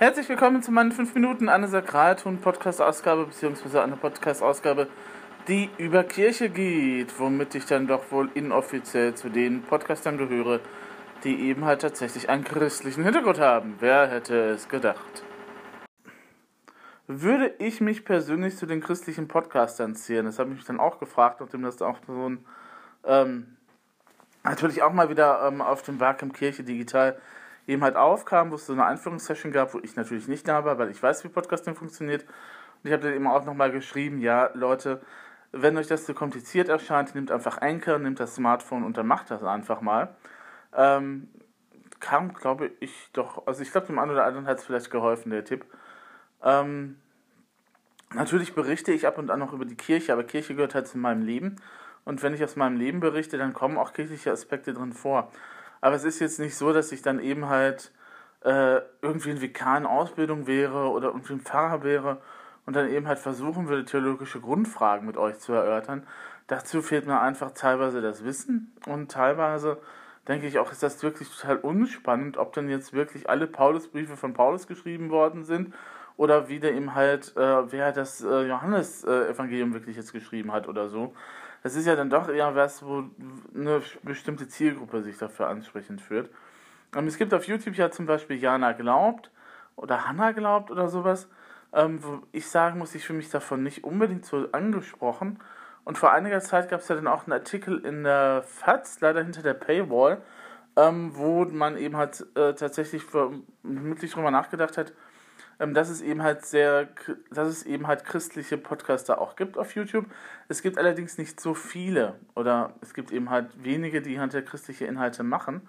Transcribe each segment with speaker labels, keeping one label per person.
Speaker 1: Herzlich willkommen zu meinen 5 Minuten, eine Sakralton-Podcast-Ausgabe, beziehungsweise eine Podcast-Ausgabe, die über Kirche geht, womit ich dann doch wohl inoffiziell zu den Podcastern gehöre, die eben halt tatsächlich einen christlichen Hintergrund haben. Wer hätte es gedacht? Würde ich mich persönlich zu den christlichen Podcastern zählen? Das habe ich mich dann auch gefragt, nachdem das auch so ein ähm, natürlich auch mal wieder ähm, auf dem im Kirche digital eben halt aufkam, wo es so eine Einführungssession gab, wo ich natürlich nicht da war, weil ich weiß, wie Podcasting funktioniert. Und ich habe dann eben auch nochmal geschrieben, ja, Leute, wenn euch das zu kompliziert erscheint, nehmt einfach Anchor, nehmt das Smartphone und dann macht das einfach mal. Ähm, kam, glaube ich, doch, also ich glaube, dem einen oder anderen hat es vielleicht geholfen, der Tipp. Ähm, natürlich berichte ich ab und an noch über die Kirche, aber Kirche gehört halt zu meinem Leben. Und wenn ich aus meinem Leben berichte, dann kommen auch kirchliche Aspekte drin vor. Aber es ist jetzt nicht so, dass ich dann eben halt äh, irgendwie ein Vikar in Ausbildung wäre oder irgendwie ein Pfarrer wäre und dann eben halt versuchen würde, theologische Grundfragen mit euch zu erörtern. Dazu fehlt mir einfach teilweise das Wissen und teilweise denke ich auch, ist das wirklich total unspannend, ob dann jetzt wirklich alle Paulusbriefe von Paulus geschrieben worden sind oder wie der eben halt, äh, wer das äh, Johannes-Evangelium wirklich jetzt geschrieben hat oder so das ist ja dann doch eher was, wo eine bestimmte Zielgruppe sich dafür ansprechend führt. Und es gibt auf YouTube ja zum Beispiel Jana Glaubt oder Hanna Glaubt oder sowas, ähm, wo ich sagen muss, ich fühle mich davon nicht unbedingt so angesprochen. Und vor einiger Zeit gab es ja dann auch einen Artikel in der FAZ, leider hinter der Paywall, ähm, wo man eben halt äh, tatsächlich vermutlich drüber nachgedacht hat, ähm, dass es eben halt sehr, dass es eben halt christliche Podcaster auch gibt auf YouTube. Es gibt allerdings nicht so viele oder es gibt eben halt wenige, die halt christliche Inhalte machen.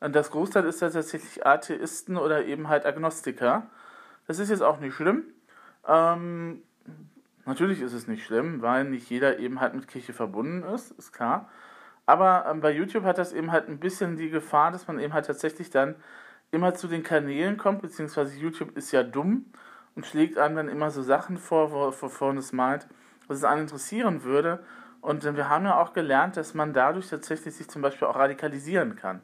Speaker 1: Und das Großteil ist ja tatsächlich Atheisten oder eben halt Agnostiker. Das ist jetzt auch nicht schlimm. Ähm, natürlich ist es nicht schlimm, weil nicht jeder eben halt mit Kirche verbunden ist, ist klar. Aber ähm, bei YouTube hat das eben halt ein bisschen die Gefahr, dass man eben halt tatsächlich dann immer zu den Kanälen kommt, beziehungsweise YouTube ist ja dumm und schlägt einem dann immer so Sachen vor, wovon es meint, was es einen interessieren würde. Und wir haben ja auch gelernt, dass man dadurch tatsächlich sich zum Beispiel auch radikalisieren kann.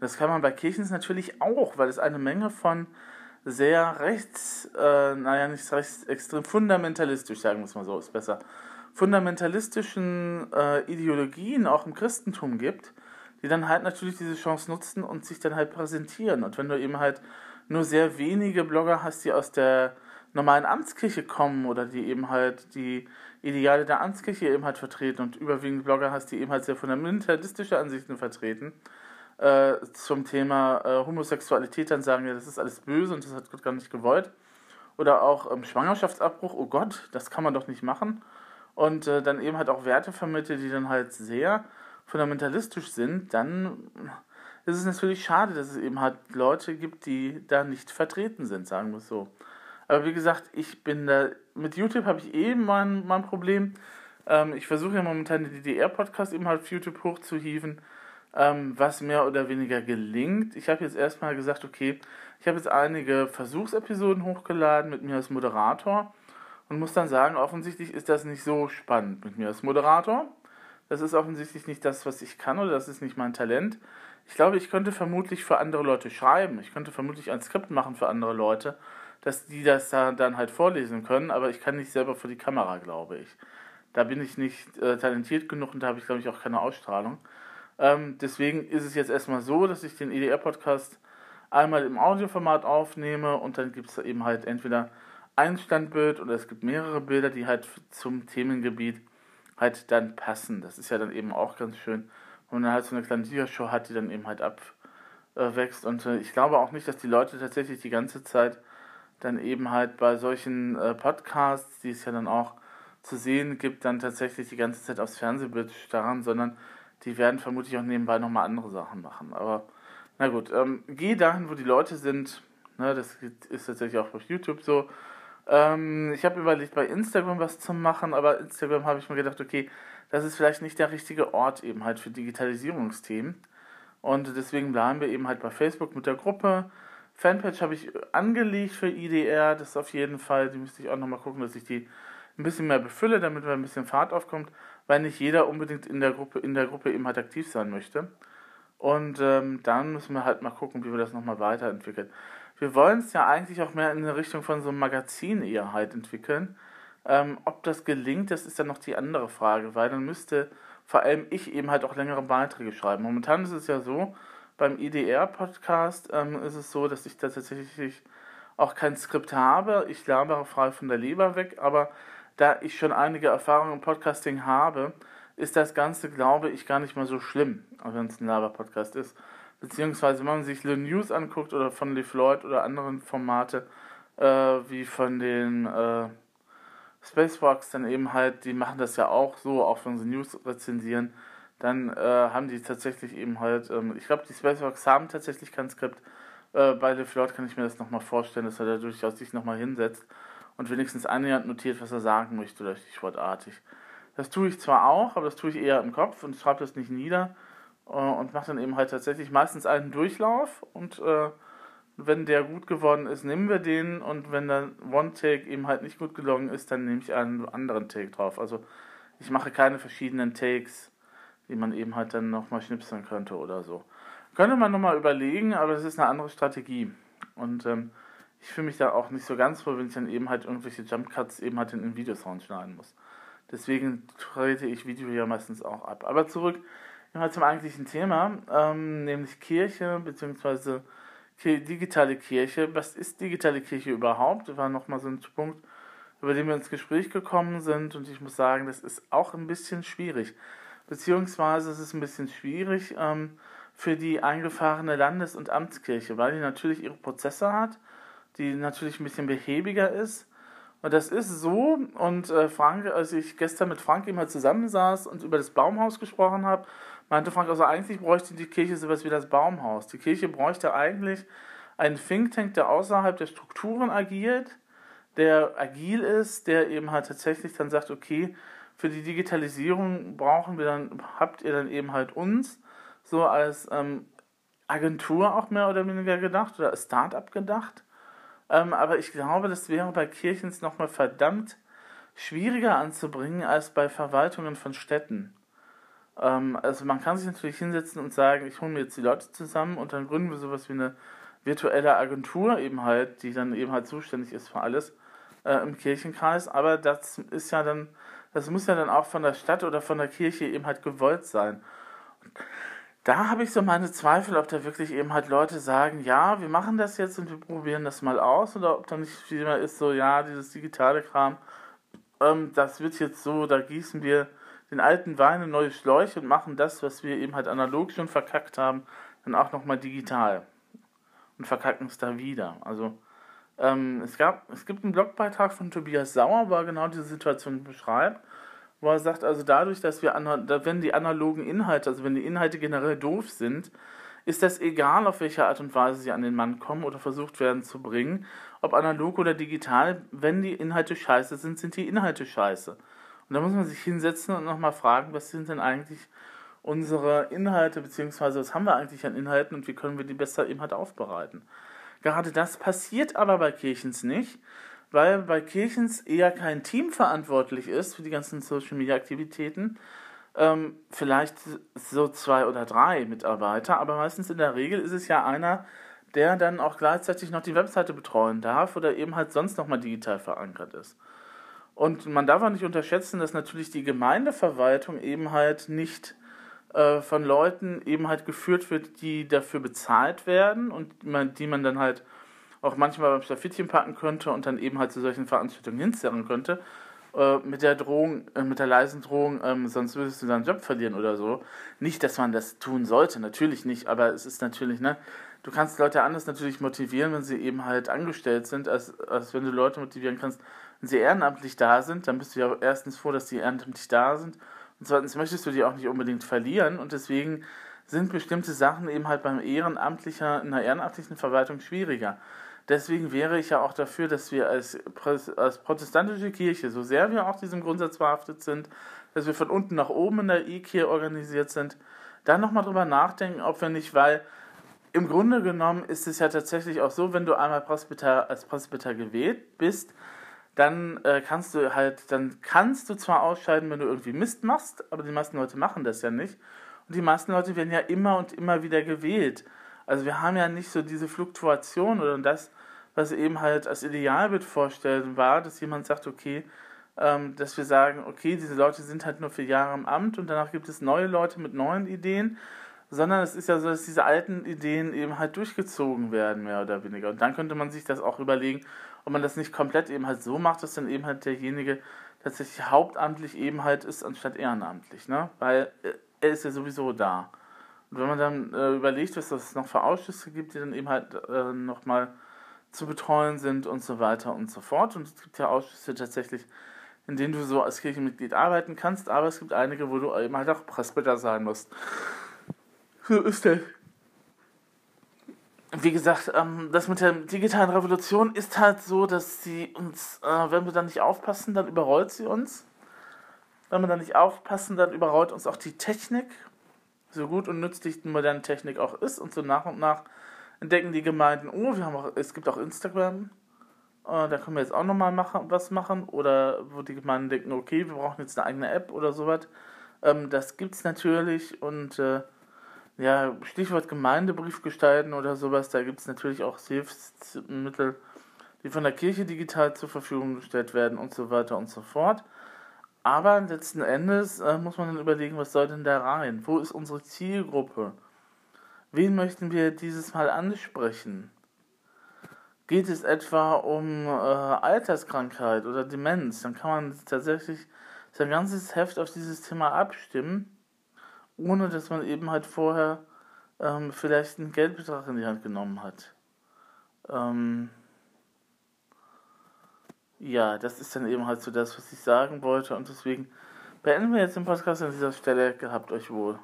Speaker 1: Das kann man bei Kirchen natürlich auch, weil es eine Menge von sehr rechts, äh, naja, nicht rechts, extrem fundamentalistisch, sagen wir es mal so, ist besser, fundamentalistischen äh, Ideologien auch im Christentum gibt, die dann halt natürlich diese Chance nutzen und sich dann halt präsentieren. Und wenn du eben halt nur sehr wenige Blogger hast, die aus der normalen Amtskirche kommen oder die eben halt die Ideale der Amtskirche eben halt vertreten und überwiegend Blogger hast, die eben halt sehr fundamentalistische Ansichten vertreten, äh, zum Thema äh, Homosexualität dann sagen, ja, das ist alles böse und das hat Gott gar nicht gewollt. Oder auch ähm, Schwangerschaftsabbruch, oh Gott, das kann man doch nicht machen. Und äh, dann eben halt auch Werte vermittelt, die dann halt sehr fundamentalistisch sind, dann ist es natürlich schade, dass es eben halt Leute gibt, die da nicht vertreten sind, sagen wir es so. Aber wie gesagt, ich bin da, mit YouTube habe ich eben mein, mein Problem. Ähm, ich versuche ja momentan den DDR-Podcast eben halt auf YouTube hochzuhieven, ähm, was mehr oder weniger gelingt. Ich habe jetzt erstmal gesagt, okay, ich habe jetzt einige Versuchsepisoden hochgeladen mit mir als Moderator und muss dann sagen, offensichtlich ist das nicht so spannend mit mir als Moderator. Das ist offensichtlich nicht das, was ich kann oder das ist nicht mein Talent. Ich glaube, ich könnte vermutlich für andere Leute schreiben. Ich könnte vermutlich ein Skript machen für andere Leute, dass die das dann halt vorlesen können, aber ich kann nicht selber vor die Kamera, glaube ich. Da bin ich nicht äh, talentiert genug und da habe ich, glaube ich, auch keine Ausstrahlung. Ähm, deswegen ist es jetzt erstmal so, dass ich den EDR-Podcast einmal im Audioformat aufnehme und dann gibt es eben halt entweder ein Standbild oder es gibt mehrere Bilder, die halt zum Themengebiet halt dann passen. Das ist ja dann eben auch ganz schön, wenn man dann halt so eine kleine Liga-Show hat, die dann eben halt abwächst. Und äh, ich glaube auch nicht, dass die Leute tatsächlich die ganze Zeit dann eben halt bei solchen äh, Podcasts, die es ja dann auch zu sehen gibt, dann tatsächlich die ganze Zeit aufs Fernsehbild starren, sondern die werden vermutlich auch nebenbei nochmal andere Sachen machen. Aber na gut, ähm, geh dahin, wo die Leute sind. Ne, das ist tatsächlich auch auf YouTube so. Ähm, ich habe überlegt, bei Instagram was zu machen, aber Instagram habe ich mir gedacht, okay, das ist vielleicht nicht der richtige Ort eben halt für Digitalisierungsthemen. Und deswegen bleiben wir eben halt bei Facebook mit der Gruppe. Fanpage habe ich angelegt für IDR, das auf jeden Fall, die müsste ich auch nochmal gucken, dass ich die ein bisschen mehr befülle, damit wir ein bisschen Fahrt aufkommt, weil nicht jeder unbedingt in der Gruppe, in der Gruppe eben halt aktiv sein möchte. Und ähm, dann müssen wir halt mal gucken, wie wir das nochmal weiterentwickeln. Wir wollen es ja eigentlich auch mehr in eine Richtung von so einem Magazin eher halt entwickeln. Ähm, ob das gelingt, das ist dann noch die andere Frage, weil dann müsste vor allem ich eben halt auch längere Beiträge schreiben. Momentan ist es ja so, beim IDR-Podcast ähm, ist es so, dass ich da tatsächlich auch kein Skript habe. Ich labere frei von der Leber weg, aber da ich schon einige Erfahrungen im Podcasting habe, ist das Ganze, glaube ich, gar nicht mal so schlimm, wenn es ein Laber-Podcast ist. Beziehungsweise, wenn man sich Le News anguckt oder von Le Floyd oder anderen Formate, äh, wie von den äh, Spacewalks, dann eben halt, die machen das ja auch so, auch wenn sie News rezensieren, dann äh, haben die tatsächlich eben halt, ähm, ich glaube, die Spacewalks haben tatsächlich kein Skript. Äh, bei Le Floyd kann ich mir das nochmal vorstellen, dass er da durchaus sich nochmal hinsetzt und wenigstens annähernd notiert, was er sagen möchte, oder stichwortartig. Das tue ich zwar auch, aber das tue ich eher im Kopf und schreibe das nicht nieder äh, und mache dann eben halt tatsächlich meistens einen Durchlauf und äh, wenn der gut geworden ist, nehmen wir den und wenn der One-Take eben halt nicht gut gelungen ist, dann nehme ich einen anderen Take drauf. Also ich mache keine verschiedenen Takes, die man eben halt dann nochmal schnipseln könnte oder so. Könnte man nochmal überlegen, aber das ist eine andere Strategie. Und ähm, ich fühle mich da auch nicht so ganz wohl, wenn ich dann eben halt irgendwelche Jump Cuts eben halt in den Videosound schneiden muss. Deswegen trete ich Video ja meistens auch ab. Aber zurück halt zum eigentlichen Thema, ähm, nämlich Kirche bzw. digitale Kirche. Was ist digitale Kirche überhaupt? Das war nochmal so ein Punkt, über den wir ins Gespräch gekommen sind und ich muss sagen, das ist auch ein bisschen schwierig. Beziehungsweise es ist ein bisschen schwierig ähm, für die eingefahrene Landes- und Amtskirche, weil die natürlich ihre Prozesse hat, die natürlich ein bisschen behäbiger ist. Und das ist so, und äh, Frank, als ich gestern mit Frank immer zusammensaß und über das Baumhaus gesprochen habe, meinte Frank, also eigentlich bräuchte die Kirche sowas wie das Baumhaus. Die Kirche bräuchte eigentlich einen Think Tank, der außerhalb der Strukturen agiert, der agil ist, der eben halt tatsächlich dann sagt, okay, für die Digitalisierung brauchen wir dann, habt ihr dann eben halt uns, so als ähm, Agentur auch mehr oder weniger gedacht oder als Start-up gedacht. Ähm, aber ich glaube, das wäre bei Kirchens nochmal verdammt schwieriger anzubringen als bei Verwaltungen von Städten. Ähm, also man kann sich natürlich hinsetzen und sagen, ich hole mir jetzt die Leute zusammen und dann gründen wir sowas wie eine virtuelle Agentur eben halt, die dann eben halt zuständig ist für alles äh, im Kirchenkreis. Aber das ist ja dann, das muss ja dann auch von der Stadt oder von der Kirche eben halt gewollt sein. da habe ich so meine Zweifel, ob da wirklich eben halt Leute sagen, ja, wir machen das jetzt und wir probieren das mal aus, oder ob da nicht mehr ist, so, ja, dieses digitale Kram, ähm, das wird jetzt so, da gießen wir den alten Wein in neue Schläuche und machen das, was wir eben halt analog schon verkackt haben, dann auch nochmal digital. Und verkacken es da wieder. Also, ähm, es, gab, es gibt einen Blogbeitrag von Tobias Sauer, wo er genau diese Situation beschreibt, wo er sagt, also dadurch, dass wir, wenn die analogen Inhalte, also wenn die Inhalte generell doof sind, ist das egal, auf welche Art und Weise sie an den Mann kommen oder versucht werden zu bringen, ob analog oder digital, wenn die Inhalte scheiße sind, sind die Inhalte scheiße. Und da muss man sich hinsetzen und nochmal fragen, was sind denn eigentlich unsere Inhalte, beziehungsweise was haben wir eigentlich an Inhalten und wie können wir die besser eben halt aufbereiten. Gerade das passiert aber bei Kirchens nicht, weil bei Kirchens eher kein Team verantwortlich ist für die ganzen Social Media Aktivitäten. Ähm, vielleicht so zwei oder drei Mitarbeiter, aber meistens in der Regel ist es ja einer, der dann auch gleichzeitig noch die Webseite betreuen darf oder eben halt sonst nochmal digital verankert ist. Und man darf auch nicht unterschätzen, dass natürlich die Gemeindeverwaltung eben halt nicht äh, von Leuten eben halt geführt wird, die dafür bezahlt werden und man, die man dann halt auch manchmal beim Stafittchen packen könnte und dann eben halt zu solchen Veranstaltungen hinzerren könnte. Äh, mit der Drohung, äh, mit der leisen Drohung, ähm, sonst würdest du deinen Job verlieren oder so. Nicht, dass man das tun sollte, natürlich nicht, aber es ist natürlich, ne, du kannst Leute anders natürlich motivieren, wenn sie eben halt angestellt sind, als, als wenn du Leute motivieren kannst, wenn sie ehrenamtlich da sind, dann bist du ja erstens froh, dass sie ehrenamtlich da sind. Und zweitens möchtest du die auch nicht unbedingt verlieren. Und deswegen sind bestimmte Sachen eben halt beim ehrenamtlicher, in einer ehrenamtlichen Verwaltung schwieriger. Deswegen wäre ich ja auch dafür, dass wir als, als protestantische Kirche, so sehr wir auch diesem Grundsatz verhaftet sind, dass wir von unten nach oben in der E-Kirche organisiert sind, dann nochmal drüber nachdenken, ob wir nicht, weil im Grunde genommen ist es ja tatsächlich auch so, wenn du einmal Presbyter, als Presbyter gewählt bist, dann äh, kannst du halt, dann kannst du zwar ausscheiden, wenn du irgendwie Mist machst, aber die meisten Leute machen das ja nicht. Und die meisten Leute werden ja immer und immer wieder gewählt. Also wir haben ja nicht so diese Fluktuation oder das, was eben halt als Idealbild vorstellen war, dass jemand sagt, okay, ähm, dass wir sagen, okay, diese Leute sind halt nur für Jahre im Amt und danach gibt es neue Leute mit neuen Ideen, sondern es ist ja so, dass diese alten Ideen eben halt durchgezogen werden, mehr oder weniger. Und dann könnte man sich das auch überlegen, ob man das nicht komplett eben halt so macht, dass dann eben halt derjenige tatsächlich hauptamtlich eben halt ist, anstatt ehrenamtlich, ne? Weil äh, er ist ja sowieso da. Und wenn man dann äh, überlegt, was es noch für Ausschüsse gibt, die dann eben halt äh, nochmal zu betreuen sind und so weiter und so fort. Und es gibt ja Ausschüsse tatsächlich, in denen du so als Kirchenmitglied arbeiten kannst, aber es gibt einige, wo du eben halt auch Presbyter sein musst. So ist das. Wie gesagt, ähm, das mit der digitalen Revolution ist halt so, dass sie uns, äh, wenn wir dann nicht aufpassen, dann überrollt sie uns. Wenn wir dann nicht aufpassen, dann überrollt uns auch die Technik, so gut und nützlich die moderne Technik auch ist. Und so nach und nach entdecken die Gemeinden, oh, wir haben auch, es gibt auch Instagram, äh, da können wir jetzt auch nochmal machen, was machen. Oder wo die Gemeinden denken, okay, wir brauchen jetzt eine eigene App oder sowas. Ähm, das es natürlich und äh, ja, Stichwort Gemeindebrief gestalten oder sowas, da gibt es natürlich auch Hilfsmittel, die von der Kirche digital zur Verfügung gestellt werden und so weiter und so fort. Aber letzten Endes äh, muss man dann überlegen, was soll denn da rein? Wo ist unsere Zielgruppe? Wen möchten wir dieses Mal ansprechen? Geht es etwa um äh, Alterskrankheit oder Demenz? Dann kann man tatsächlich sein ganzes Heft auf dieses Thema abstimmen ohne dass man eben halt vorher ähm, vielleicht einen Geldbetrag in die Hand genommen hat. Ähm, ja, das ist dann eben halt so das, was ich sagen wollte und deswegen beenden wir jetzt den Podcast an dieser Stelle. Gehabt euch wohl.